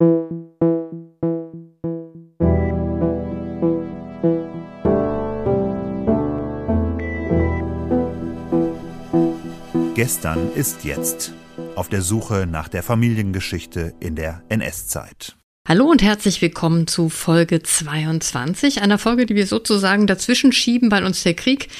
Gestern ist jetzt. Auf der Suche nach der Familiengeschichte in der NS-Zeit. Hallo und herzlich willkommen zu Folge 22, einer Folge, die wir sozusagen dazwischen schieben, weil uns der Krieg,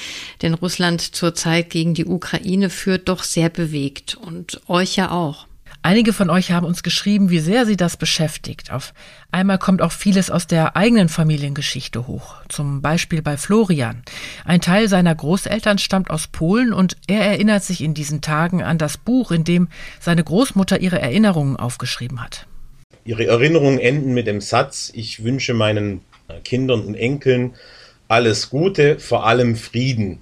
den Russland zurzeit gegen die Ukraine führt, doch sehr bewegt und euch ja auch. Einige von euch haben uns geschrieben, wie sehr sie das beschäftigt. Auf einmal kommt auch vieles aus der eigenen Familiengeschichte hoch. Zum Beispiel bei Florian. Ein Teil seiner Großeltern stammt aus Polen und er erinnert sich in diesen Tagen an das Buch, in dem seine Großmutter ihre Erinnerungen aufgeschrieben hat. Ihre Erinnerungen enden mit dem Satz, ich wünsche meinen Kindern und Enkeln alles Gute, vor allem Frieden.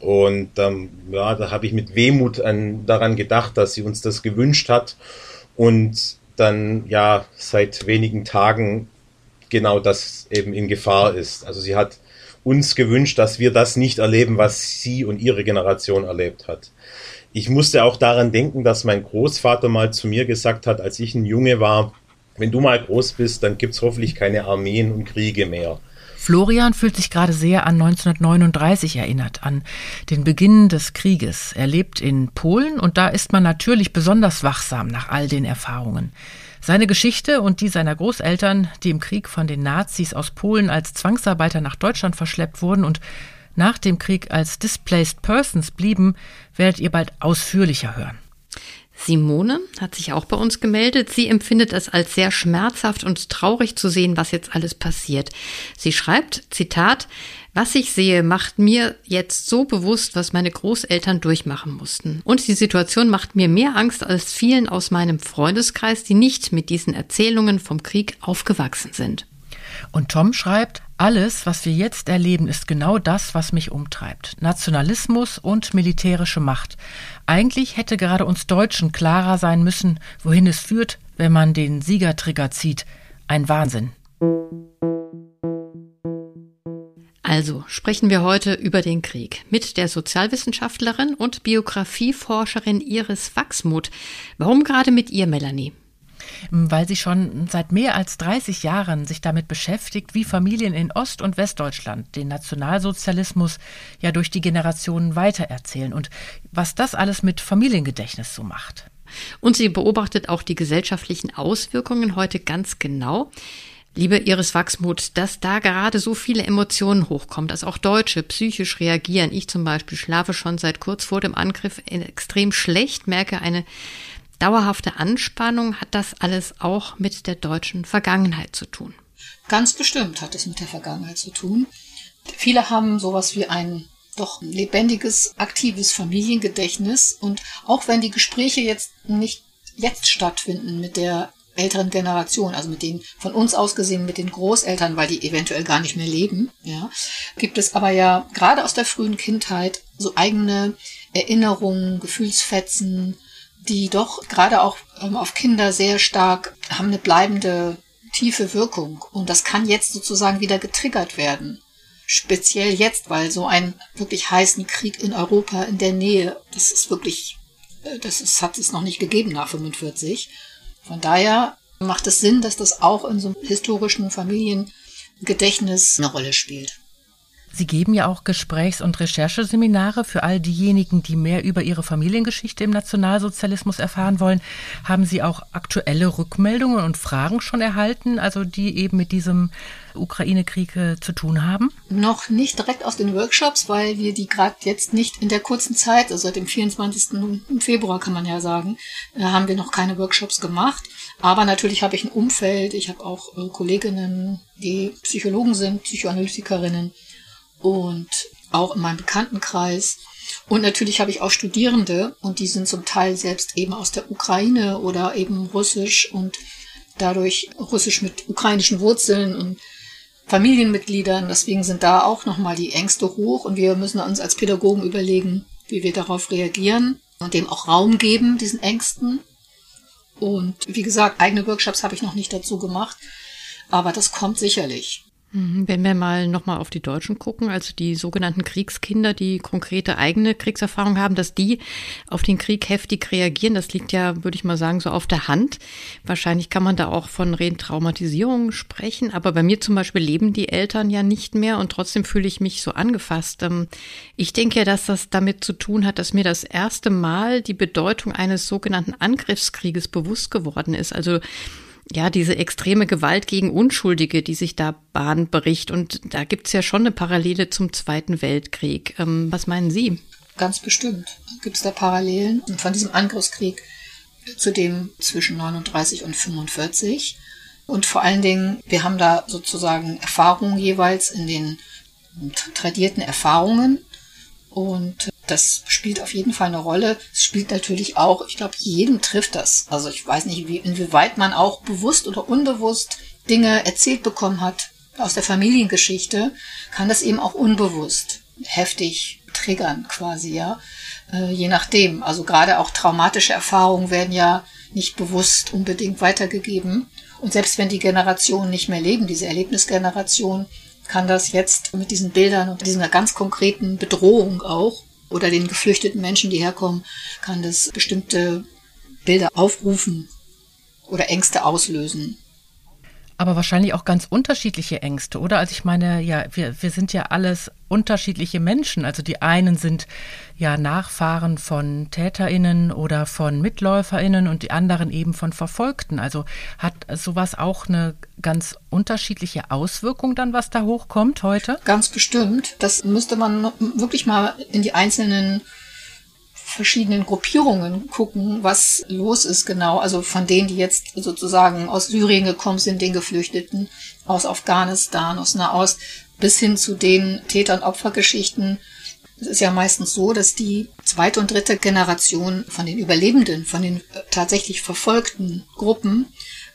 Und ähm, ja, da habe ich mit Wehmut an, daran gedacht, dass sie uns das gewünscht hat und dann ja seit wenigen Tagen genau das eben in Gefahr ist. Also sie hat uns gewünscht, dass wir das nicht erleben, was sie und ihre Generation erlebt hat. Ich musste auch daran denken, dass mein Großvater mal zu mir gesagt hat, als ich ein Junge war, wenn du mal groß bist, dann gibt's hoffentlich keine Armeen und Kriege mehr. Florian fühlt sich gerade sehr an 1939 erinnert, an den Beginn des Krieges. Er lebt in Polen und da ist man natürlich besonders wachsam nach all den Erfahrungen. Seine Geschichte und die seiner Großeltern, die im Krieg von den Nazis aus Polen als Zwangsarbeiter nach Deutschland verschleppt wurden und nach dem Krieg als Displaced Persons blieben, werdet ihr bald ausführlicher hören. Simone hat sich auch bei uns gemeldet. Sie empfindet es als sehr schmerzhaft und traurig zu sehen, was jetzt alles passiert. Sie schreibt, Zitat, was ich sehe, macht mir jetzt so bewusst, was meine Großeltern durchmachen mussten. Und die Situation macht mir mehr Angst als vielen aus meinem Freundeskreis, die nicht mit diesen Erzählungen vom Krieg aufgewachsen sind. Und Tom schreibt, alles, was wir jetzt erleben, ist genau das, was mich umtreibt. Nationalismus und militärische Macht. Eigentlich hätte gerade uns Deutschen klarer sein müssen, wohin es führt, wenn man den Siegertrigger zieht. Ein Wahnsinn. Also sprechen wir heute über den Krieg mit der Sozialwissenschaftlerin und Biografieforscherin Iris Wachsmuth. Warum gerade mit ihr, Melanie? Weil sie schon seit mehr als 30 Jahren sich damit beschäftigt, wie Familien in Ost- und Westdeutschland den Nationalsozialismus ja durch die Generationen weitererzählen und was das alles mit Familiengedächtnis so macht. Und sie beobachtet auch die gesellschaftlichen Auswirkungen heute ganz genau. Liebe Iris Wachsmuth, dass da gerade so viele Emotionen hochkommen, dass auch Deutsche psychisch reagieren. Ich zum Beispiel schlafe schon seit kurz vor dem Angriff extrem schlecht, merke eine dauerhafte Anspannung, hat das alles auch mit der deutschen Vergangenheit zu tun? Ganz bestimmt hat es mit der Vergangenheit zu tun. Viele haben sowas wie ein doch lebendiges, aktives Familiengedächtnis und auch wenn die Gespräche jetzt nicht jetzt stattfinden mit der älteren Generation, also mit den von uns aus gesehen mit den Großeltern, weil die eventuell gar nicht mehr leben, ja, gibt es aber ja gerade aus der frühen Kindheit so eigene Erinnerungen, Gefühlsfetzen, die doch gerade auch ähm, auf Kinder sehr stark haben eine bleibende tiefe Wirkung. Und das kann jetzt sozusagen wieder getriggert werden. Speziell jetzt, weil so ein wirklich heißen Krieg in Europa in der Nähe, das ist wirklich, äh, das ist, hat es noch nicht gegeben nach 45. Von daher macht es Sinn, dass das auch in so einem historischen Familiengedächtnis eine Rolle spielt. Sie geben ja auch Gesprächs- und Rechercheseminare für all diejenigen, die mehr über ihre Familiengeschichte im Nationalsozialismus erfahren wollen. Haben Sie auch aktuelle Rückmeldungen und Fragen schon erhalten, also die eben mit diesem Ukraine-Krieg äh, zu tun haben? Noch nicht direkt aus den Workshops, weil wir die gerade jetzt nicht in der kurzen Zeit, also seit dem 24. Februar kann man ja sagen, äh, haben wir noch keine Workshops gemacht. Aber natürlich habe ich ein Umfeld, ich habe auch äh, Kolleginnen, die Psychologen sind, Psychoanalytikerinnen und auch in meinem Bekanntenkreis. Und natürlich habe ich auch Studierende und die sind zum Teil selbst eben aus der Ukraine oder eben russisch und dadurch russisch mit ukrainischen Wurzeln und Familienmitgliedern. Deswegen sind da auch nochmal die Ängste hoch und wir müssen uns als Pädagogen überlegen, wie wir darauf reagieren und dem auch Raum geben, diesen Ängsten. Und wie gesagt, eigene Workshops habe ich noch nicht dazu gemacht, aber das kommt sicherlich. Mhm, wenn wir mal nochmal auf die Deutschen gucken, also die sogenannten Kriegskinder, die konkrete eigene Kriegserfahrung haben, dass die auf den Krieg heftig reagieren, das liegt ja, würde ich mal sagen, so auf der Hand. Wahrscheinlich kann man da auch von Retraumatisierung sprechen, aber bei mir zum Beispiel leben die Eltern ja nicht mehr und trotzdem fühle ich mich so angefasst. Ähm, ich denke ja, dass das damit zu tun hat, dass mir das erste Mal die Bedeutung eines sogenannten Angriffskrieges bewusst geworden ist. Also ja, diese extreme Gewalt gegen Unschuldige, die sich da Bahn bricht. Und da gibt's ja schon eine Parallele zum Zweiten Weltkrieg. Ähm, was meinen Sie? Ganz bestimmt gibt's da Parallelen. Von diesem Angriffskrieg zu dem zwischen 39 und 45. Und vor allen Dingen, wir haben da sozusagen Erfahrungen jeweils in den tradierten Erfahrungen. Und das spielt auf jeden Fall eine Rolle. Es spielt natürlich auch, ich glaube, jedem trifft das. Also ich weiß nicht, wie, inwieweit man auch bewusst oder unbewusst Dinge erzählt bekommen hat aus der Familiengeschichte, kann das eben auch unbewusst heftig triggern quasi, ja. Äh, je nachdem. Also gerade auch traumatische Erfahrungen werden ja nicht bewusst unbedingt weitergegeben. Und selbst wenn die Generationen nicht mehr leben, diese Erlebnisgeneration, kann das jetzt mit diesen Bildern und dieser ganz konkreten Bedrohung auch oder den geflüchteten Menschen, die herkommen, kann das bestimmte Bilder aufrufen oder Ängste auslösen. Aber wahrscheinlich auch ganz unterschiedliche Ängste, oder? Also ich meine, ja, wir, wir sind ja alles unterschiedliche Menschen. Also die einen sind ja Nachfahren von TäterInnen oder von MitläuferInnen und die anderen eben von Verfolgten. Also hat sowas auch eine ganz unterschiedliche Auswirkung dann, was da hochkommt heute? Ganz bestimmt. Das müsste man wirklich mal in die einzelnen verschiedenen Gruppierungen gucken, was los ist genau. Also von denen, die jetzt sozusagen aus Syrien gekommen sind, den Geflüchteten, aus Afghanistan, aus Nahost, bis hin zu den Täter- und Opfergeschichten. Es ist ja meistens so, dass die zweite und dritte Generation von den Überlebenden, von den tatsächlich verfolgten Gruppen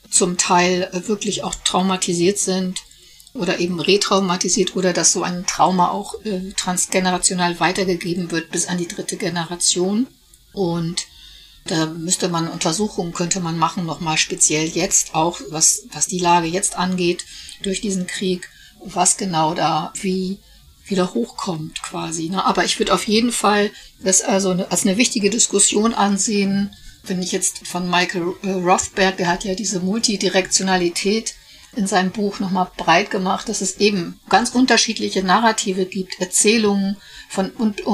zum Teil wirklich auch traumatisiert sind oder eben retraumatisiert oder dass so ein Trauma auch äh, transgenerational weitergegeben wird bis an die dritte Generation. Und da müsste man Untersuchungen könnte man machen, nochmal speziell jetzt auch, was, was die Lage jetzt angeht durch diesen Krieg, was genau da wie wieder hochkommt quasi. Ne? Aber ich würde auf jeden Fall das also als eine wichtige Diskussion ansehen, wenn ich jetzt von Michael äh, Rothberg, der hat ja diese Multidirektionalität in seinem Buch nochmal breit gemacht, dass es eben ganz unterschiedliche Narrative gibt, Erzählungen von,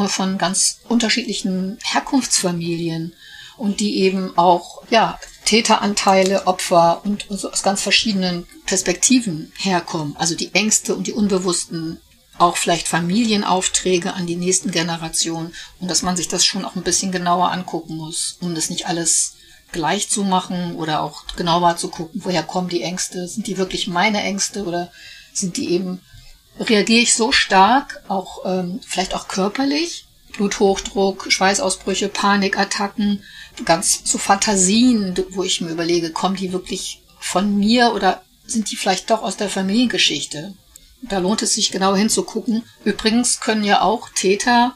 von ganz unterschiedlichen Herkunftsfamilien und die eben auch, ja, Täteranteile, Opfer und, und so aus ganz verschiedenen Perspektiven herkommen. Also die Ängste und die unbewussten, auch vielleicht Familienaufträge an die nächsten Generationen und dass man sich das schon auch ein bisschen genauer angucken muss, um das nicht alles gleich zu machen oder auch genauer zu gucken, woher kommen die Ängste? Sind die wirklich meine Ängste oder sind die eben, reagiere ich so stark, auch ähm, vielleicht auch körperlich, Bluthochdruck, Schweißausbrüche, Panikattacken, ganz zu Fantasien, wo ich mir überlege, kommen die wirklich von mir oder sind die vielleicht doch aus der Familiengeschichte? Da lohnt es sich genau hinzugucken. Übrigens können ja auch Täter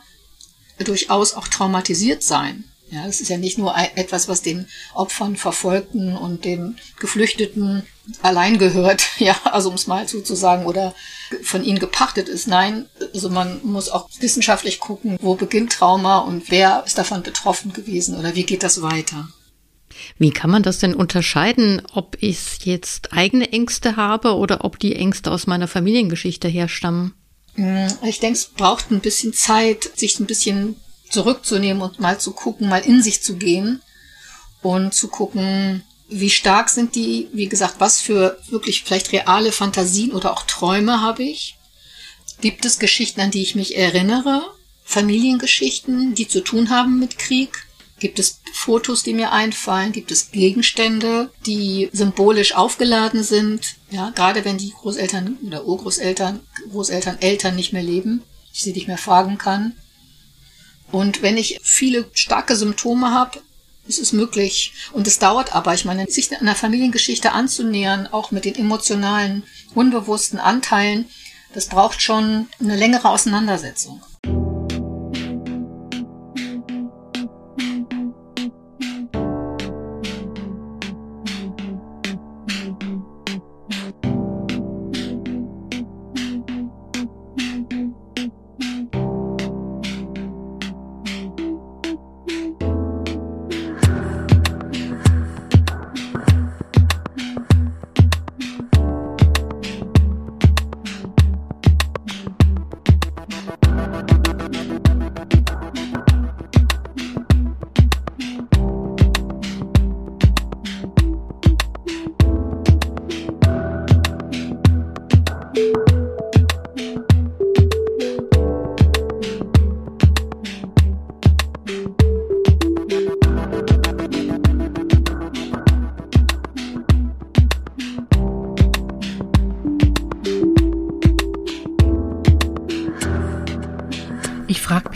durchaus auch traumatisiert sein. Ja, es ist ja nicht nur etwas, was den Opfern, Verfolgten und den Geflüchteten allein gehört, ja, also um es mal so zu sagen, oder von ihnen gepachtet ist. Nein, also man muss auch wissenschaftlich gucken, wo beginnt Trauma und wer ist davon betroffen gewesen oder wie geht das weiter. Wie kann man das denn unterscheiden, ob ich jetzt eigene Ängste habe oder ob die Ängste aus meiner Familiengeschichte herstammen? Hm, ich denke, es braucht ein bisschen Zeit, sich ein bisschen zurückzunehmen und mal zu gucken, mal in sich zu gehen und zu gucken, wie stark sind die, wie gesagt, was für wirklich vielleicht reale Fantasien oder auch Träume habe ich? Gibt es Geschichten, an die ich mich erinnere? Familiengeschichten, die zu tun haben mit Krieg? Gibt es Fotos, die mir einfallen? Gibt es Gegenstände, die symbolisch aufgeladen sind? Ja, gerade wenn die Großeltern oder Urgroßeltern, Großeltern, Eltern nicht mehr leben, ich sie nicht mehr fragen kann. Und wenn ich viele starke Symptome habe, ist es möglich. Und es dauert aber, ich meine, sich einer Familiengeschichte anzunähern, auch mit den emotionalen, unbewussten Anteilen, das braucht schon eine längere Auseinandersetzung.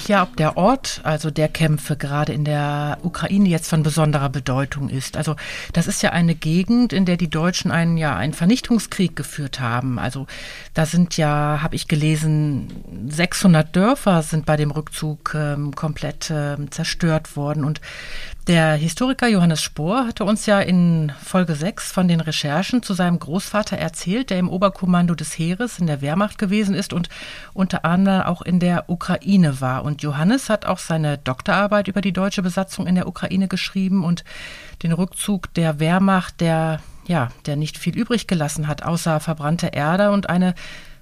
Ja, ob der Ort, also der Kämpfe gerade in der Ukraine jetzt von besonderer Bedeutung ist. Also das ist ja eine Gegend, in der die Deutschen einen ja einen Vernichtungskrieg geführt haben. Also da sind ja, habe ich gelesen, 600 Dörfer sind bei dem Rückzug ähm, komplett ähm, zerstört worden und der Historiker Johannes Spohr hatte uns ja in Folge 6 von den Recherchen zu seinem Großvater erzählt, der im Oberkommando des Heeres in der Wehrmacht gewesen ist und unter anderem auch in der Ukraine war. Und Johannes hat auch seine Doktorarbeit über die deutsche Besatzung in der Ukraine geschrieben und den Rückzug der Wehrmacht, der ja, der nicht viel übrig gelassen hat, außer verbrannte Erde und eine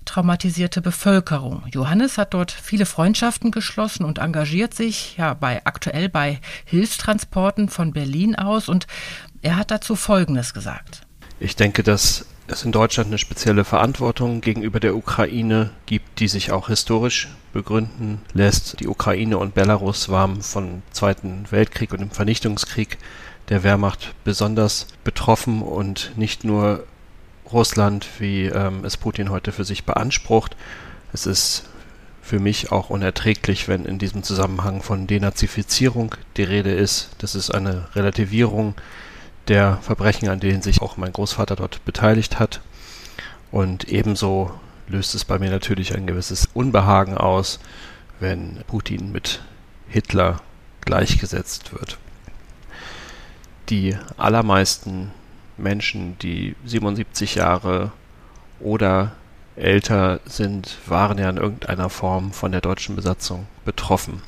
traumatisierte Bevölkerung. Johannes hat dort viele Freundschaften geschlossen und engagiert sich ja bei aktuell bei Hilfstransporten von Berlin aus und er hat dazu Folgendes gesagt. Ich denke, dass es in Deutschland eine spezielle Verantwortung gegenüber der Ukraine gibt, die sich auch historisch begründen lässt. Die Ukraine und Belarus waren vom Zweiten Weltkrieg und dem Vernichtungskrieg der Wehrmacht besonders betroffen und nicht nur Russland, wie ähm, es Putin heute für sich beansprucht. Es ist für mich auch unerträglich, wenn in diesem Zusammenhang von Denazifizierung die Rede ist. Das ist eine Relativierung der Verbrechen, an denen sich auch mein Großvater dort beteiligt hat. Und ebenso löst es bei mir natürlich ein gewisses Unbehagen aus, wenn Putin mit Hitler gleichgesetzt wird. Die allermeisten Menschen, die 77 Jahre oder älter sind, waren ja in irgendeiner Form von der deutschen Besatzung betroffen.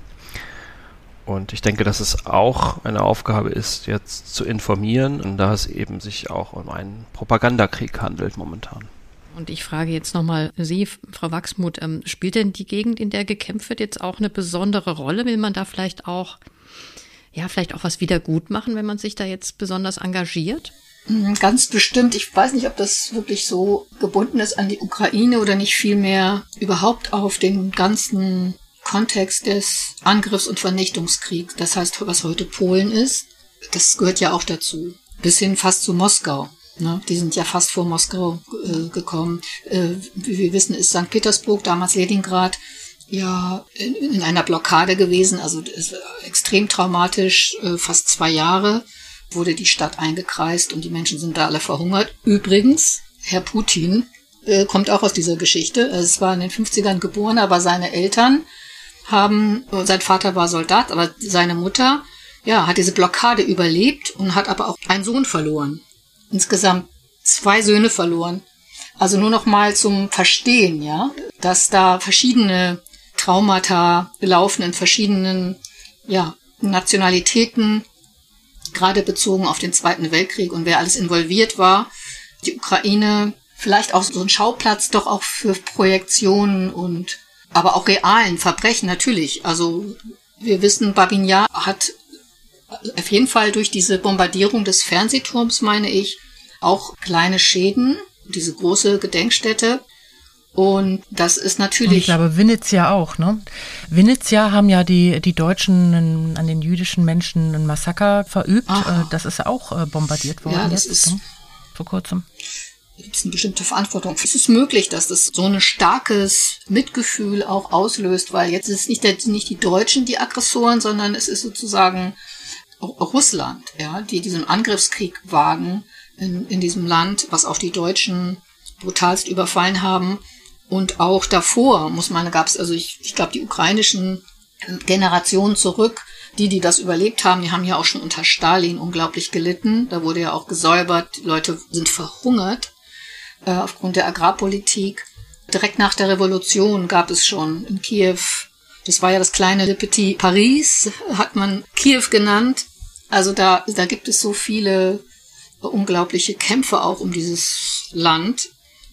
Und ich denke, dass es auch eine Aufgabe ist, jetzt zu informieren, und da es eben sich auch um einen Propagandakrieg handelt momentan. Und ich frage jetzt nochmal Sie, Frau Wachsmuth, ähm, spielt denn die Gegend, in der gekämpft wird, jetzt auch eine besondere Rolle? Will man da vielleicht auch, ja, vielleicht auch was wieder gut machen, wenn man sich da jetzt besonders engagiert? Mhm, ganz bestimmt. Ich weiß nicht, ob das wirklich so gebunden ist an die Ukraine oder nicht vielmehr überhaupt auf den ganzen Kontext des Angriffs- und Vernichtungskriegs. Das heißt, was heute Polen ist, das gehört ja auch dazu. Bis hin fast zu Moskau. Ne? Die sind ja fast vor Moskau äh, gekommen. Äh, wie wir wissen, ist St. Petersburg, damals Leningrad, ja in, in einer Blockade gewesen. Also extrem traumatisch, äh, fast zwei Jahre wurde die Stadt eingekreist und die Menschen sind da alle verhungert. Übrigens, Herr Putin äh, kommt auch aus dieser Geschichte. Es war in den 50ern geboren, aber seine Eltern haben, äh, sein Vater war Soldat, aber seine Mutter, ja, hat diese Blockade überlebt und hat aber auch einen Sohn verloren. Insgesamt zwei Söhne verloren. Also nur noch mal zum Verstehen, ja, dass da verschiedene Traumata laufen in verschiedenen, ja, Nationalitäten, gerade bezogen auf den Zweiten Weltkrieg und wer alles involviert war. Die Ukraine vielleicht auch so ein Schauplatz doch auch für Projektionen und aber auch realen Verbrechen natürlich. Also wir wissen, Babin Yar hat auf jeden Fall durch diese Bombardierung des Fernsehturms, meine ich, auch kleine Schäden, diese große Gedenkstätte und das ist natürlich. Und ich glaube, Vinnytsia auch, ne? Vinnytsia haben ja die, die Deutschen an den jüdischen Menschen ein Massaker verübt. Aha. Äh, das ist ja auch äh, bombardiert worden. Ja, das jetzt, ist. Ne? Vor kurzem. Gibt es eine bestimmte Verantwortung. Es ist möglich, dass das so ein starkes Mitgefühl auch auslöst, weil jetzt ist es nicht, der, nicht die Deutschen die Aggressoren, sondern es ist sozusagen Russland, ja, die diesen Angriffskrieg wagen in, in diesem Land, was auch die Deutschen brutalst überfallen haben. Und auch davor, muss man, gab es, also ich, ich glaube, die ukrainischen Generationen zurück, die, die das überlebt haben, die haben ja auch schon unter Stalin unglaublich gelitten. Da wurde ja auch gesäubert, die Leute sind verhungert äh, aufgrund der Agrarpolitik. Direkt nach der Revolution gab es schon in Kiew, das war ja das kleine Le Petit Paris, hat man Kiew genannt. Also da, da gibt es so viele unglaubliche Kämpfe auch um dieses Land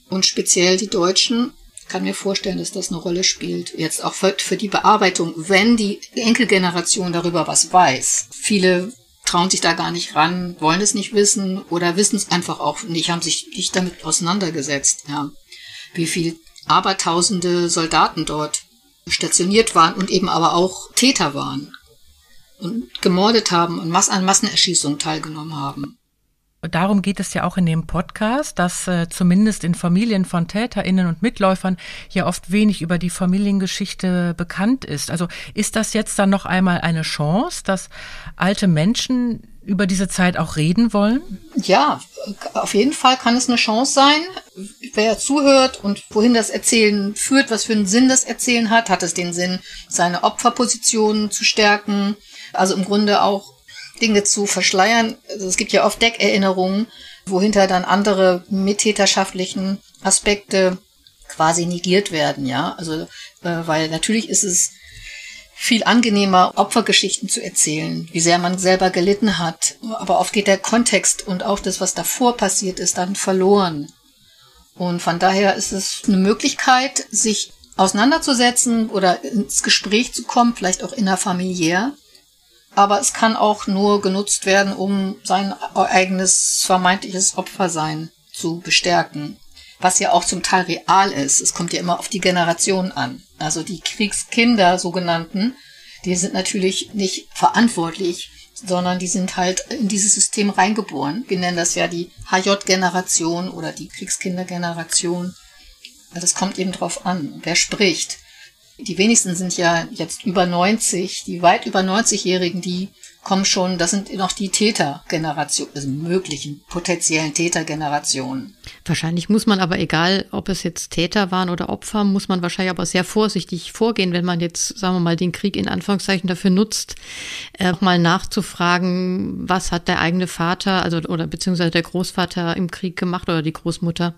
und speziell die Deutschen kann mir vorstellen, dass das eine Rolle spielt. Jetzt auch für, für die Bearbeitung, wenn die Enkelgeneration darüber was weiß. Viele trauen sich da gar nicht ran, wollen es nicht wissen oder wissen es einfach auch nicht, haben sich nicht damit auseinandergesetzt, ja. Wie viel abertausende Soldaten dort stationiert waren und eben aber auch Täter waren und gemordet haben und an Massenerschießungen teilgenommen haben. Darum geht es ja auch in dem Podcast, dass äh, zumindest in Familien von Täterinnen und Mitläufern ja oft wenig über die Familiengeschichte bekannt ist. Also ist das jetzt dann noch einmal eine Chance, dass alte Menschen über diese Zeit auch reden wollen? Ja, auf jeden Fall kann es eine Chance sein. Wer zuhört und wohin das Erzählen führt, was für einen Sinn das Erzählen hat, hat es den Sinn, seine Opferpositionen zu stärken, also im Grunde auch Dinge zu verschleiern. Also es gibt ja oft Deckerinnerungen, wohinter dann andere mittäterschaftlichen Aspekte quasi negiert werden, ja. Also, äh, weil natürlich ist es viel angenehmer, Opfergeschichten zu erzählen, wie sehr man selber gelitten hat. Aber oft geht der Kontext und auch das, was davor passiert ist, dann verloren. Und von daher ist es eine Möglichkeit, sich auseinanderzusetzen oder ins Gespräch zu kommen, vielleicht auch innerfamiliär. Aber es kann auch nur genutzt werden, um sein eigenes vermeintliches Opfersein zu bestärken. Was ja auch zum Teil real ist. Es kommt ja immer auf die Generation an. Also die Kriegskinder, sogenannten, die sind natürlich nicht verantwortlich, sondern die sind halt in dieses System reingeboren. Wir nennen das ja die HJ-Generation oder die Kriegskindergeneration. Das kommt eben drauf an, wer spricht. Die wenigsten sind ja jetzt über 90. Die weit über 90-Jährigen, die kommen schon, das sind noch die Tätergeneration, also möglichen potenziellen Tätergenerationen. Wahrscheinlich muss man aber, egal ob es jetzt Täter waren oder Opfer, muss man wahrscheinlich aber sehr vorsichtig vorgehen, wenn man jetzt, sagen wir mal, den Krieg in Anführungszeichen dafür nutzt, äh, mal nachzufragen, was hat der eigene Vater, also oder beziehungsweise der Großvater im Krieg gemacht oder die Großmutter.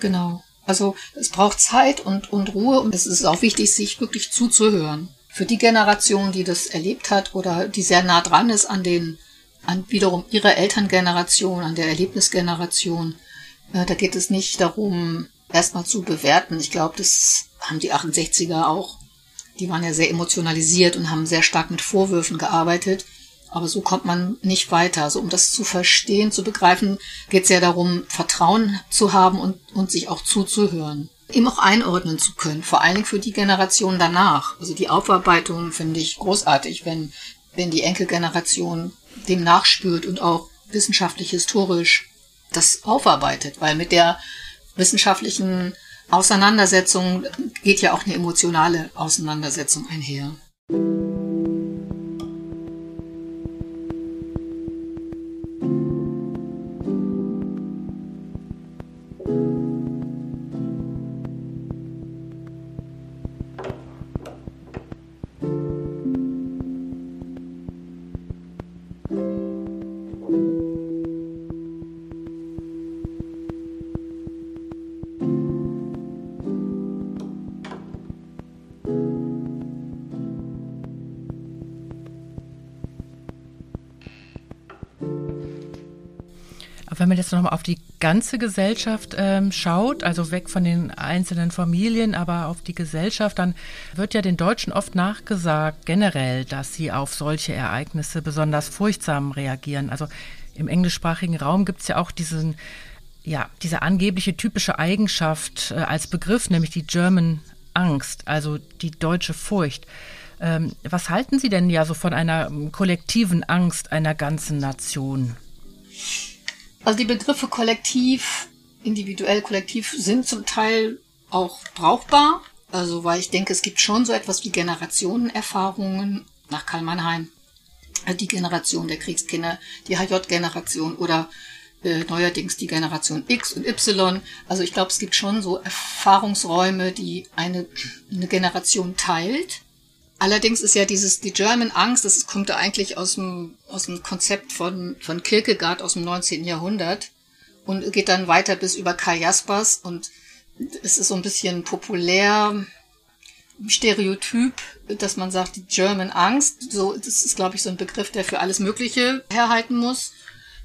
Genau. Also es braucht Zeit und, und Ruhe und es ist auch wichtig, sich wirklich zuzuhören für die Generation, die das erlebt hat oder die sehr nah dran ist an den, an wiederum ihrer Elterngeneration, an der Erlebnisgeneration, äh, da geht es nicht darum, erstmal zu bewerten. Ich glaube, das haben die 68er auch. Die waren ja sehr emotionalisiert und haben sehr stark mit Vorwürfen gearbeitet. Aber so kommt man nicht weiter. Also um das zu verstehen, zu begreifen, geht es ja darum, Vertrauen zu haben und, und sich auch zuzuhören ihm auch einordnen zu können, vor allen Dingen für die Generation danach. Also die Aufarbeitung finde ich großartig, wenn, wenn die Enkelgeneration dem nachspürt und auch wissenschaftlich historisch das aufarbeitet, weil mit der wissenschaftlichen Auseinandersetzung geht ja auch eine emotionale Auseinandersetzung einher. Wenn man jetzt nochmal auf die ganze Gesellschaft ähm, schaut, also weg von den einzelnen Familien, aber auf die Gesellschaft, dann wird ja den Deutschen oft nachgesagt, generell, dass sie auf solche Ereignisse besonders furchtsam reagieren. Also im englischsprachigen Raum gibt es ja auch diesen, ja, diese angebliche typische Eigenschaft äh, als Begriff, nämlich die German Angst, also die deutsche Furcht. Ähm, was halten Sie denn ja so von einer ähm, kollektiven Angst einer ganzen Nation? Also die Begriffe kollektiv, individuell, kollektiv sind zum Teil auch brauchbar. Also weil ich denke, es gibt schon so etwas wie Generationenerfahrungen nach Karl Mannheim. Die Generation der Kriegskinder, die HJ-Generation oder äh, neuerdings die Generation X und Y. Also ich glaube, es gibt schon so Erfahrungsräume, die eine, eine Generation teilt. Allerdings ist ja dieses, die German Angst, das kommt ja eigentlich aus dem, aus dem Konzept von, von Kierkegaard aus dem 19. Jahrhundert und geht dann weiter bis über Karl Jaspers und es ist so ein bisschen populär, Stereotyp, dass man sagt, die German Angst, so, das ist, glaube ich, so ein Begriff, der für alles Mögliche herhalten muss.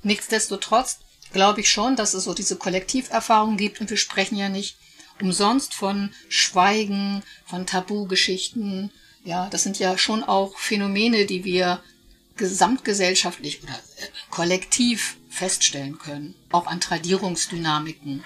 Nichtsdestotrotz glaube ich schon, dass es so diese Kollektiverfahrung gibt und wir sprechen ja nicht umsonst von Schweigen, von Tabugeschichten, ja, das sind ja schon auch Phänomene, die wir gesamtgesellschaftlich oder äh, kollektiv feststellen können, auch an Tradierungsdynamiken.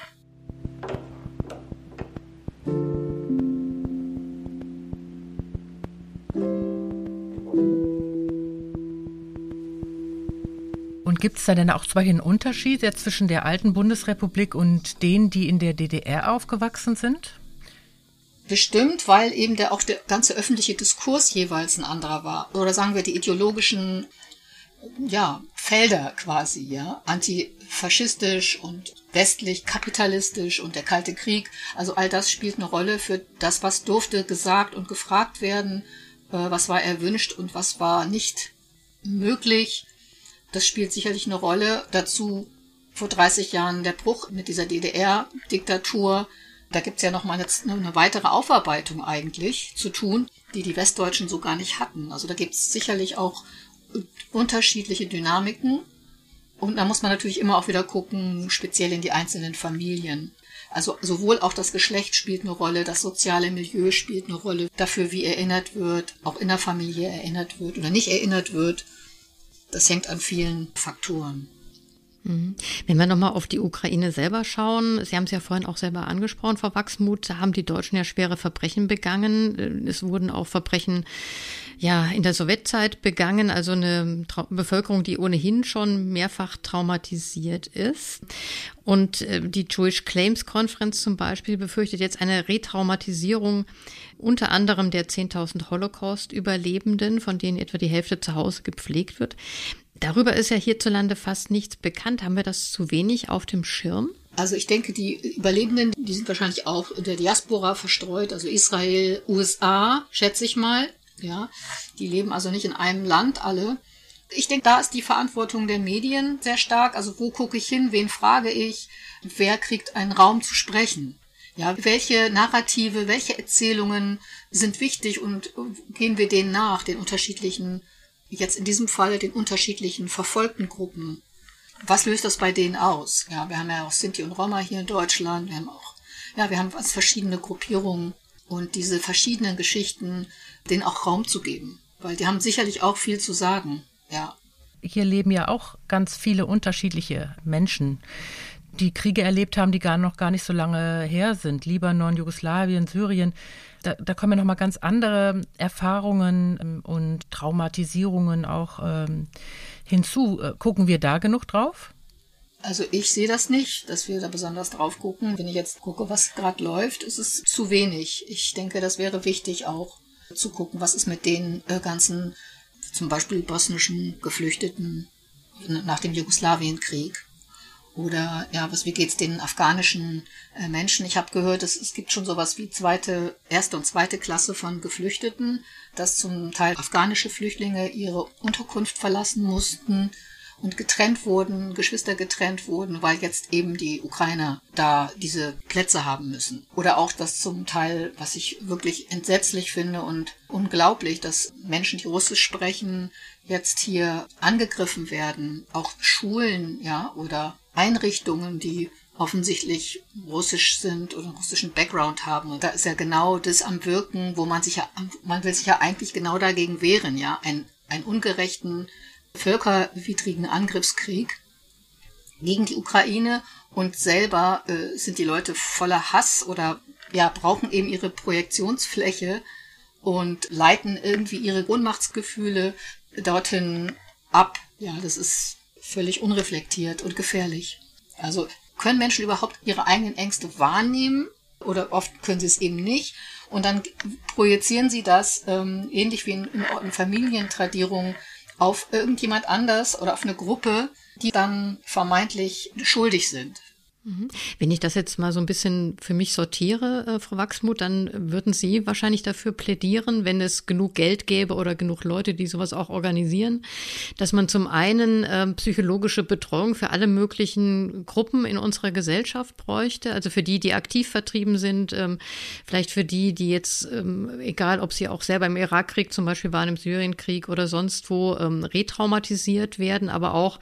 Und Gibt es da denn auch zum Beispiel einen Unterschied zwischen der alten Bundesrepublik und denen, die in der DDR aufgewachsen sind? Bestimmt, weil eben der, auch der ganze öffentliche Diskurs jeweils ein anderer war. Oder sagen wir die ideologischen ja, Felder quasi, ja, antifaschistisch und westlich kapitalistisch und der Kalte Krieg. Also all das spielt eine Rolle für das, was durfte gesagt und gefragt werden, äh, was war erwünscht und was war nicht möglich. Das spielt sicherlich eine Rolle. Dazu vor 30 Jahren der Bruch mit dieser DDR-Diktatur. Da gibt's ja noch mal eine, eine weitere Aufarbeitung eigentlich zu tun, die die Westdeutschen so gar nicht hatten. Also da gibt's sicherlich auch unterschiedliche Dynamiken. Und da muss man natürlich immer auch wieder gucken, speziell in die einzelnen Familien. Also sowohl auch das Geschlecht spielt eine Rolle, das soziale Milieu spielt eine Rolle dafür, wie erinnert wird, auch in der Familie erinnert wird oder nicht erinnert wird. Das hängt an vielen Faktoren. Mhm. Wenn wir nochmal auf die Ukraine selber schauen, Sie haben es ja vorhin auch selber angesprochen, Frau Wachsmuth, da haben die Deutschen ja schwere Verbrechen begangen. Es wurden auch Verbrechen ja in der Sowjetzeit begangen, also eine Trau Bevölkerung, die ohnehin schon mehrfach traumatisiert ist. Und äh, die Jewish Claims Conference zum Beispiel befürchtet jetzt eine Retraumatisierung unter anderem der 10.000 Holocaust-Überlebenden, von denen etwa die Hälfte zu Hause gepflegt wird. Darüber ist ja hierzulande fast nichts bekannt. Haben wir das zu wenig auf dem Schirm? Also ich denke, die Überlebenden, die sind wahrscheinlich auch in der Diaspora verstreut, also Israel, USA, schätze ich mal. Ja, die leben also nicht in einem Land alle. Ich denke, da ist die Verantwortung der Medien sehr stark. Also wo gucke ich hin, wen frage ich, wer kriegt einen Raum zu sprechen? Ja, welche Narrative, welche Erzählungen sind wichtig und gehen wir denen nach, den unterschiedlichen jetzt in diesem Fall den unterschiedlichen verfolgten Gruppen. Was löst das bei denen aus? Ja, wir haben ja auch Sinti und Roma hier in Deutschland, wir haben auch, ja, wir haben verschiedene Gruppierungen und diese verschiedenen Geschichten, denen auch Raum zu geben, weil die haben sicherlich auch viel zu sagen, ja. Hier leben ja auch ganz viele unterschiedliche Menschen, die Kriege erlebt haben, die gar noch gar nicht so lange her sind. Libanon, Jugoslawien, Syrien da, da kommen ja nochmal ganz andere Erfahrungen ähm, und Traumatisierungen auch ähm, hinzu. Äh, gucken wir da genug drauf? Also ich sehe das nicht, dass wir da besonders drauf gucken. Wenn ich jetzt gucke, was gerade läuft, ist es zu wenig. Ich denke, das wäre wichtig auch zu gucken, was ist mit den äh, ganzen, zum Beispiel bosnischen Geflüchteten nach dem Jugoslawienkrieg. Oder ja, was, wie geht's den afghanischen äh, Menschen? Ich habe gehört, es, es gibt schon sowas wie zweite, erste und zweite Klasse von Geflüchteten, dass zum Teil afghanische Flüchtlinge ihre Unterkunft verlassen mussten und getrennt wurden, Geschwister getrennt wurden, weil jetzt eben die Ukrainer da diese Plätze haben müssen. Oder auch das zum Teil, was ich wirklich entsetzlich finde und unglaublich, dass Menschen, die Russisch sprechen, jetzt hier angegriffen werden. Auch Schulen, ja, oder Einrichtungen, die offensichtlich russisch sind oder einen russischen Background haben. Und da ist ja genau das am Wirken, wo man sich ja, man will sich ja eigentlich genau dagegen wehren, ja, ein, einen ungerechten, völkerwidrigen Angriffskrieg gegen die Ukraine und selber äh, sind die Leute voller Hass oder ja, brauchen eben ihre Projektionsfläche und leiten irgendwie ihre Ohnmachtsgefühle dorthin ab. Ja, das ist völlig unreflektiert und gefährlich. Also können Menschen überhaupt ihre eigenen Ängste wahrnehmen oder oft können sie es eben nicht. Und dann projizieren sie das, ähm, ähnlich wie in, in Familientradierung, auf irgendjemand anders oder auf eine Gruppe, die dann vermeintlich schuldig sind. Mhm. Wenn ich das jetzt mal so ein bisschen für mich sortiere, äh, Frau Wachsmuth, dann würden Sie wahrscheinlich dafür plädieren, wenn es genug Geld gäbe oder genug Leute, die sowas auch organisieren, dass man zum einen äh, psychologische Betreuung für alle möglichen Gruppen in unserer Gesellschaft bräuchte, also für die, die aktiv vertrieben sind, ähm, vielleicht für die, die jetzt, ähm, egal ob sie auch selber im Irakkrieg zum Beispiel waren, im Syrienkrieg oder sonst wo, ähm, retraumatisiert werden, aber auch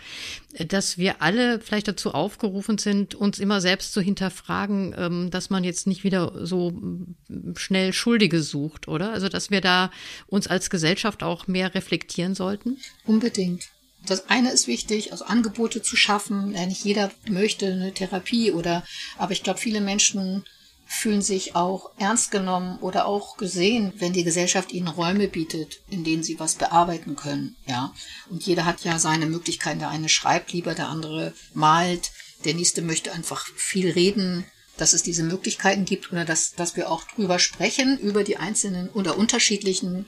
dass wir alle vielleicht dazu aufgerufen sind, uns immer selbst zu hinterfragen, ähm, dass man jetzt nicht wieder so mm, schnell Schuldige sucht, oder? Also, dass wir da uns als Gesellschaft auch mehr reflektieren sollten? Unbedingt. Das eine ist wichtig, also Angebote zu schaffen. Ja, nicht jeder möchte eine Therapie oder, aber ich glaube, viele Menschen fühlen sich auch ernst genommen oder auch gesehen, wenn die Gesellschaft ihnen Räume bietet, in denen sie was bearbeiten können, ja. Und jeder hat ja seine Möglichkeiten. Der eine schreibt lieber, der andere malt, der nächste möchte einfach viel reden, dass es diese Möglichkeiten gibt oder dass, dass wir auch drüber sprechen, über die einzelnen oder unterschiedlichen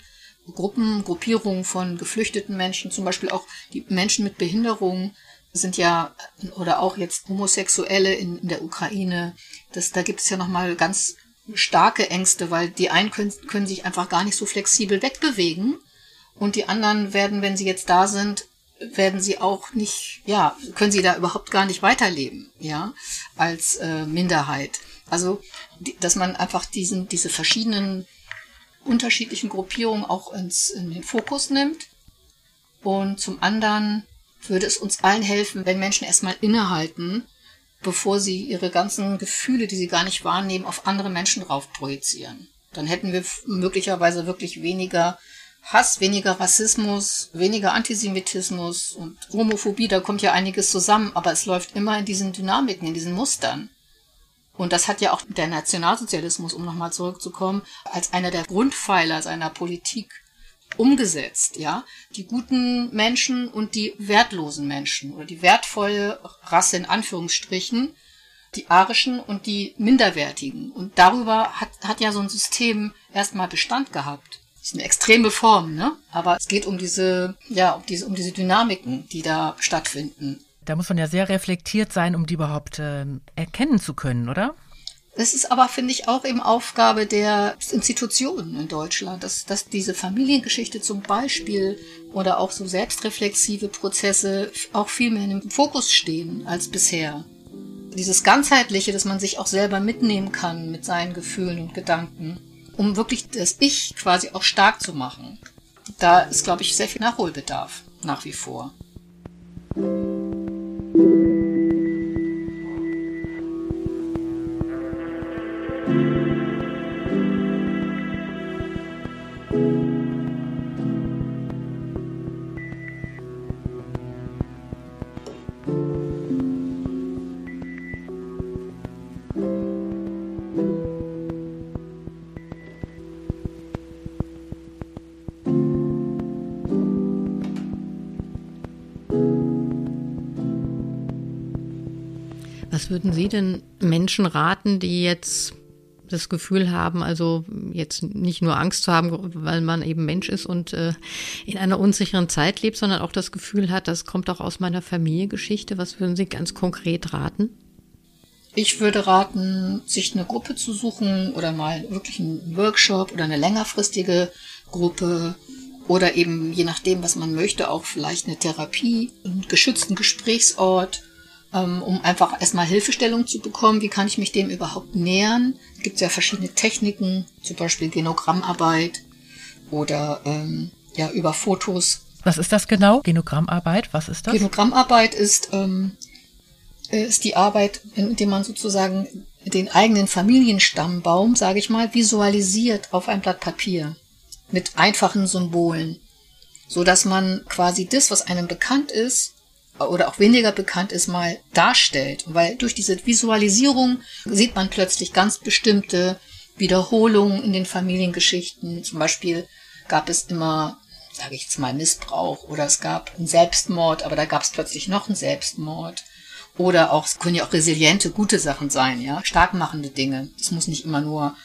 Gruppen, Gruppierungen von geflüchteten Menschen, zum Beispiel auch die Menschen mit Behinderung sind ja, oder auch jetzt Homosexuelle in, in der Ukraine, das, da gibt es ja nochmal ganz starke Ängste, weil die einen können, können sich einfach gar nicht so flexibel wegbewegen und die anderen werden, wenn sie jetzt da sind, werden sie auch nicht, ja, können sie da überhaupt gar nicht weiterleben, ja, als äh, Minderheit. Also, dass man einfach diesen, diese verschiedenen unterschiedlichen Gruppierungen auch ins, in den Fokus nimmt. Und zum anderen würde es uns allen helfen, wenn Menschen erstmal innehalten, bevor sie ihre ganzen Gefühle, die sie gar nicht wahrnehmen, auf andere Menschen drauf projizieren. Dann hätten wir möglicherweise wirklich weniger Hass, weniger Rassismus, weniger Antisemitismus und Homophobie, da kommt ja einiges zusammen, aber es läuft immer in diesen Dynamiken, in diesen Mustern. Und das hat ja auch der Nationalsozialismus, um nochmal zurückzukommen, als einer der Grundpfeiler seiner Politik umgesetzt, ja. Die guten Menschen und die wertlosen Menschen oder die wertvolle Rasse in Anführungsstrichen, die arischen und die minderwertigen. Und darüber hat, hat ja so ein System erstmal Bestand gehabt. Das ist eine extreme Form, ne? Aber es geht um diese, ja, um diese, um diese Dynamiken, die da stattfinden. Da muss man ja sehr reflektiert sein, um die überhaupt äh, erkennen zu können, oder? Das ist aber, finde ich, auch eben Aufgabe der Institutionen in Deutschland, dass, dass diese Familiengeschichte zum Beispiel oder auch so selbstreflexive Prozesse auch viel mehr im Fokus stehen als bisher. Dieses Ganzheitliche, dass man sich auch selber mitnehmen kann mit seinen Gefühlen und Gedanken, um wirklich das Ich quasi auch stark zu machen. Da ist, glaube ich, sehr viel Nachholbedarf nach wie vor. Was würden Sie denn Menschen raten, die jetzt das Gefühl haben, also jetzt nicht nur Angst zu haben, weil man eben Mensch ist und äh, in einer unsicheren Zeit lebt, sondern auch das Gefühl hat, das kommt auch aus meiner Familiengeschichte. Was würden Sie ganz konkret raten? Ich würde raten, sich eine Gruppe zu suchen oder mal wirklich einen Workshop oder eine längerfristige Gruppe oder eben je nachdem, was man möchte, auch vielleicht eine Therapie, einen geschützten Gesprächsort um einfach erstmal Hilfestellung zu bekommen. Wie kann ich mich dem überhaupt nähern? Es gibt ja verschiedene Techniken, zum Beispiel Genogrammarbeit oder ähm, ja über Fotos. Was ist das genau? Genogrammarbeit, was ist das? Genogrammarbeit ist, ähm, ist die Arbeit, indem man sozusagen den eigenen Familienstammbaum, sage ich mal, visualisiert auf ein Blatt Papier mit einfachen Symbolen, so dass man quasi das, was einem bekannt ist, oder auch weniger bekannt ist, mal darstellt. Weil durch diese Visualisierung sieht man plötzlich ganz bestimmte Wiederholungen in den Familiengeschichten. Zum Beispiel gab es immer, sage ich jetzt mal, Missbrauch oder es gab einen Selbstmord, aber da gab es plötzlich noch einen Selbstmord. Oder auch, es können ja auch resiliente, gute Sachen sein, ja, starkmachende Dinge. Es muss nicht immer nur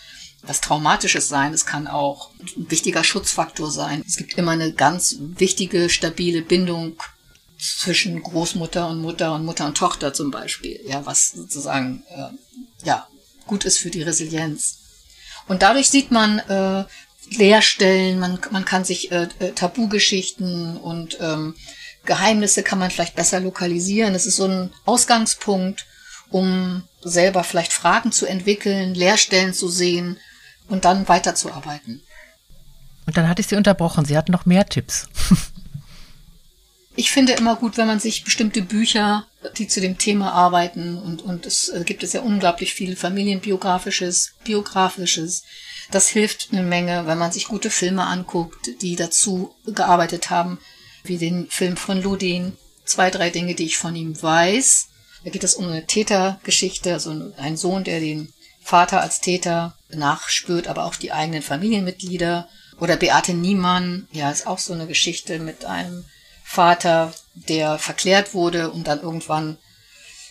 was Traumatisches sein. Es kann auch ein wichtiger Schutzfaktor sein. Es gibt immer eine ganz wichtige, stabile Bindung zwischen Großmutter und Mutter und Mutter und Tochter zum Beispiel, ja, was sozusagen äh, ja gut ist für die Resilienz. Und dadurch sieht man äh, Leerstellen, man, man kann sich äh, äh, Tabugeschichten und ähm, Geheimnisse kann man vielleicht besser lokalisieren. Es ist so ein Ausgangspunkt, um selber vielleicht Fragen zu entwickeln, Leerstellen zu sehen und dann weiterzuarbeiten. Und dann hatte ich Sie unterbrochen. Sie hatten noch mehr Tipps. Ich finde immer gut, wenn man sich bestimmte Bücher, die zu dem Thema arbeiten und, und es äh, gibt es ja unglaublich viel familienbiografisches, biografisches. Das hilft eine Menge, wenn man sich gute Filme anguckt, die dazu gearbeitet haben, wie den Film von Ludin. Zwei, drei Dinge, die ich von ihm weiß. Da geht es um eine Tätergeschichte, also ein Sohn, der den Vater als Täter nachspürt, aber auch die eigenen Familienmitglieder. Oder Beate Niemann, ja, ist auch so eine Geschichte mit einem Vater, der verklärt wurde und dann irgendwann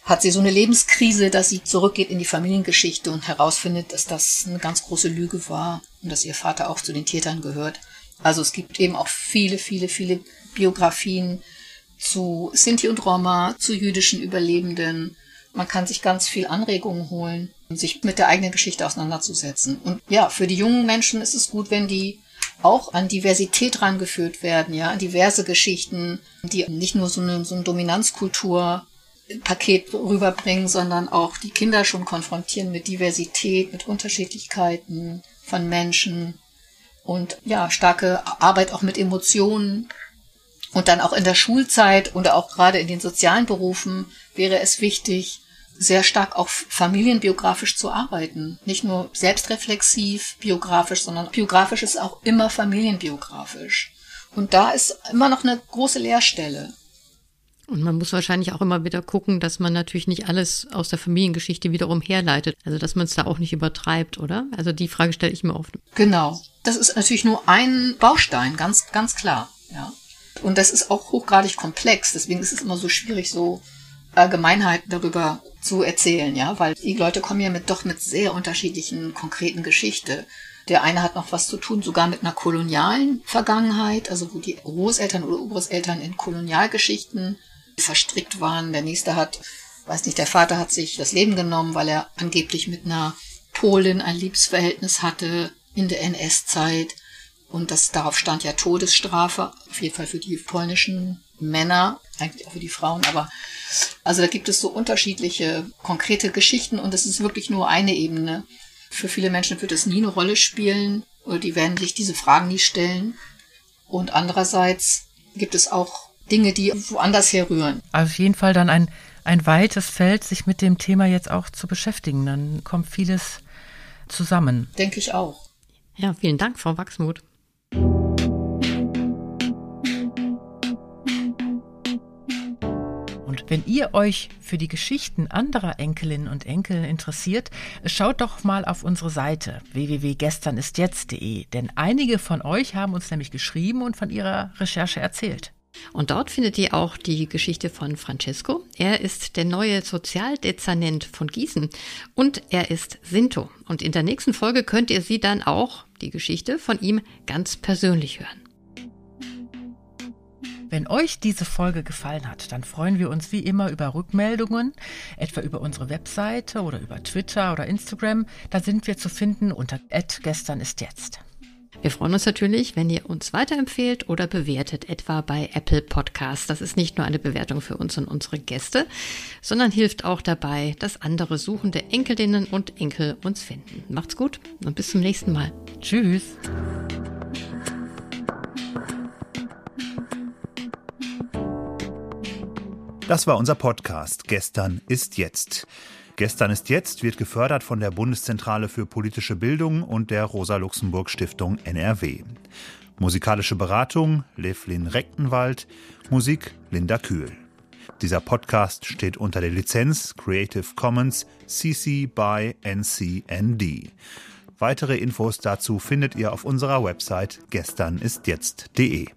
hat sie so eine Lebenskrise, dass sie zurückgeht in die Familiengeschichte und herausfindet, dass das eine ganz große Lüge war und dass ihr Vater auch zu den Tätern gehört. Also es gibt eben auch viele, viele, viele Biografien zu Sinti und Roma, zu jüdischen Überlebenden. Man kann sich ganz viel Anregungen holen, um sich mit der eigenen Geschichte auseinanderzusetzen. Und ja, für die jungen Menschen ist es gut, wenn die auch an Diversität rangeführt werden, ja, diverse Geschichten, die nicht nur so eine, so eine Dominanzkultur Paket rüberbringen, sondern auch die Kinder schon konfrontieren mit Diversität, mit Unterschiedlichkeiten von Menschen und ja, starke Arbeit auch mit Emotionen. Und dann auch in der Schulzeit oder auch gerade in den sozialen Berufen wäre es wichtig, sehr stark auch familienbiografisch zu arbeiten. Nicht nur selbstreflexiv, biografisch, sondern biografisch ist auch immer familienbiografisch. Und da ist immer noch eine große Leerstelle. Und man muss wahrscheinlich auch immer wieder gucken, dass man natürlich nicht alles aus der Familiengeschichte wiederum herleitet. Also dass man es da auch nicht übertreibt, oder? Also die Frage stelle ich mir oft. Genau. Das ist natürlich nur ein Baustein, ganz, ganz klar. Ja. Und das ist auch hochgradig komplex. Deswegen ist es immer so schwierig, so Allgemeinheiten darüber zu erzählen, ja, weil die Leute kommen ja mit doch mit sehr unterschiedlichen konkreten Geschichte. Der eine hat noch was zu tun, sogar mit einer kolonialen Vergangenheit, also wo die Großeltern oder Urgroßeltern in Kolonialgeschichten verstrickt waren. Der nächste hat, weiß nicht, der Vater hat sich das Leben genommen, weil er angeblich mit einer Polin ein Liebesverhältnis hatte in der NS-Zeit. Und das darauf stand ja Todesstrafe, auf jeden Fall für die polnischen Männer, eigentlich auch für die Frauen, aber also da gibt es so unterschiedliche konkrete Geschichten und es ist wirklich nur eine Ebene. Für viele Menschen wird es nie eine Rolle spielen oder die werden sich diese Fragen nie stellen. Und andererseits gibt es auch Dinge, die woanders herrühren. Also auf jeden Fall dann ein, ein weites Feld, sich mit dem Thema jetzt auch zu beschäftigen. Dann kommt vieles zusammen. Denke ich auch. Ja, vielen Dank, Frau Wachsmuth. Wenn ihr euch für die Geschichten anderer Enkelinnen und Enkel interessiert, schaut doch mal auf unsere Seite www.gesternistjetzt.de, denn einige von euch haben uns nämlich geschrieben und von ihrer Recherche erzählt. Und dort findet ihr auch die Geschichte von Francesco. Er ist der neue Sozialdezernent von Gießen und er ist Sinto. Und in der nächsten Folge könnt ihr sie dann auch, die Geschichte von ihm, ganz persönlich hören. Wenn euch diese Folge gefallen hat, dann freuen wir uns wie immer über Rückmeldungen, etwa über unsere Webseite oder über Twitter oder Instagram. Da sind wir zu finden unter gestern ist jetzt. Wir freuen uns natürlich, wenn ihr uns weiterempfehlt oder bewertet, etwa bei Apple Podcasts. Das ist nicht nur eine Bewertung für uns und unsere Gäste, sondern hilft auch dabei, dass andere suchende Enkelinnen und Enkel uns finden. Macht's gut und bis zum nächsten Mal. Tschüss. Das war unser Podcast. Gestern ist jetzt. Gestern ist jetzt wird gefördert von der Bundeszentrale für politische Bildung und der Rosa-Luxemburg-Stiftung NRW. Musikalische Beratung Levlin Rechtenwald, Musik Linda Kühl. Dieser Podcast steht unter der Lizenz Creative Commons CC by NCND. Weitere Infos dazu findet ihr auf unserer Website gesternistjetzt.de.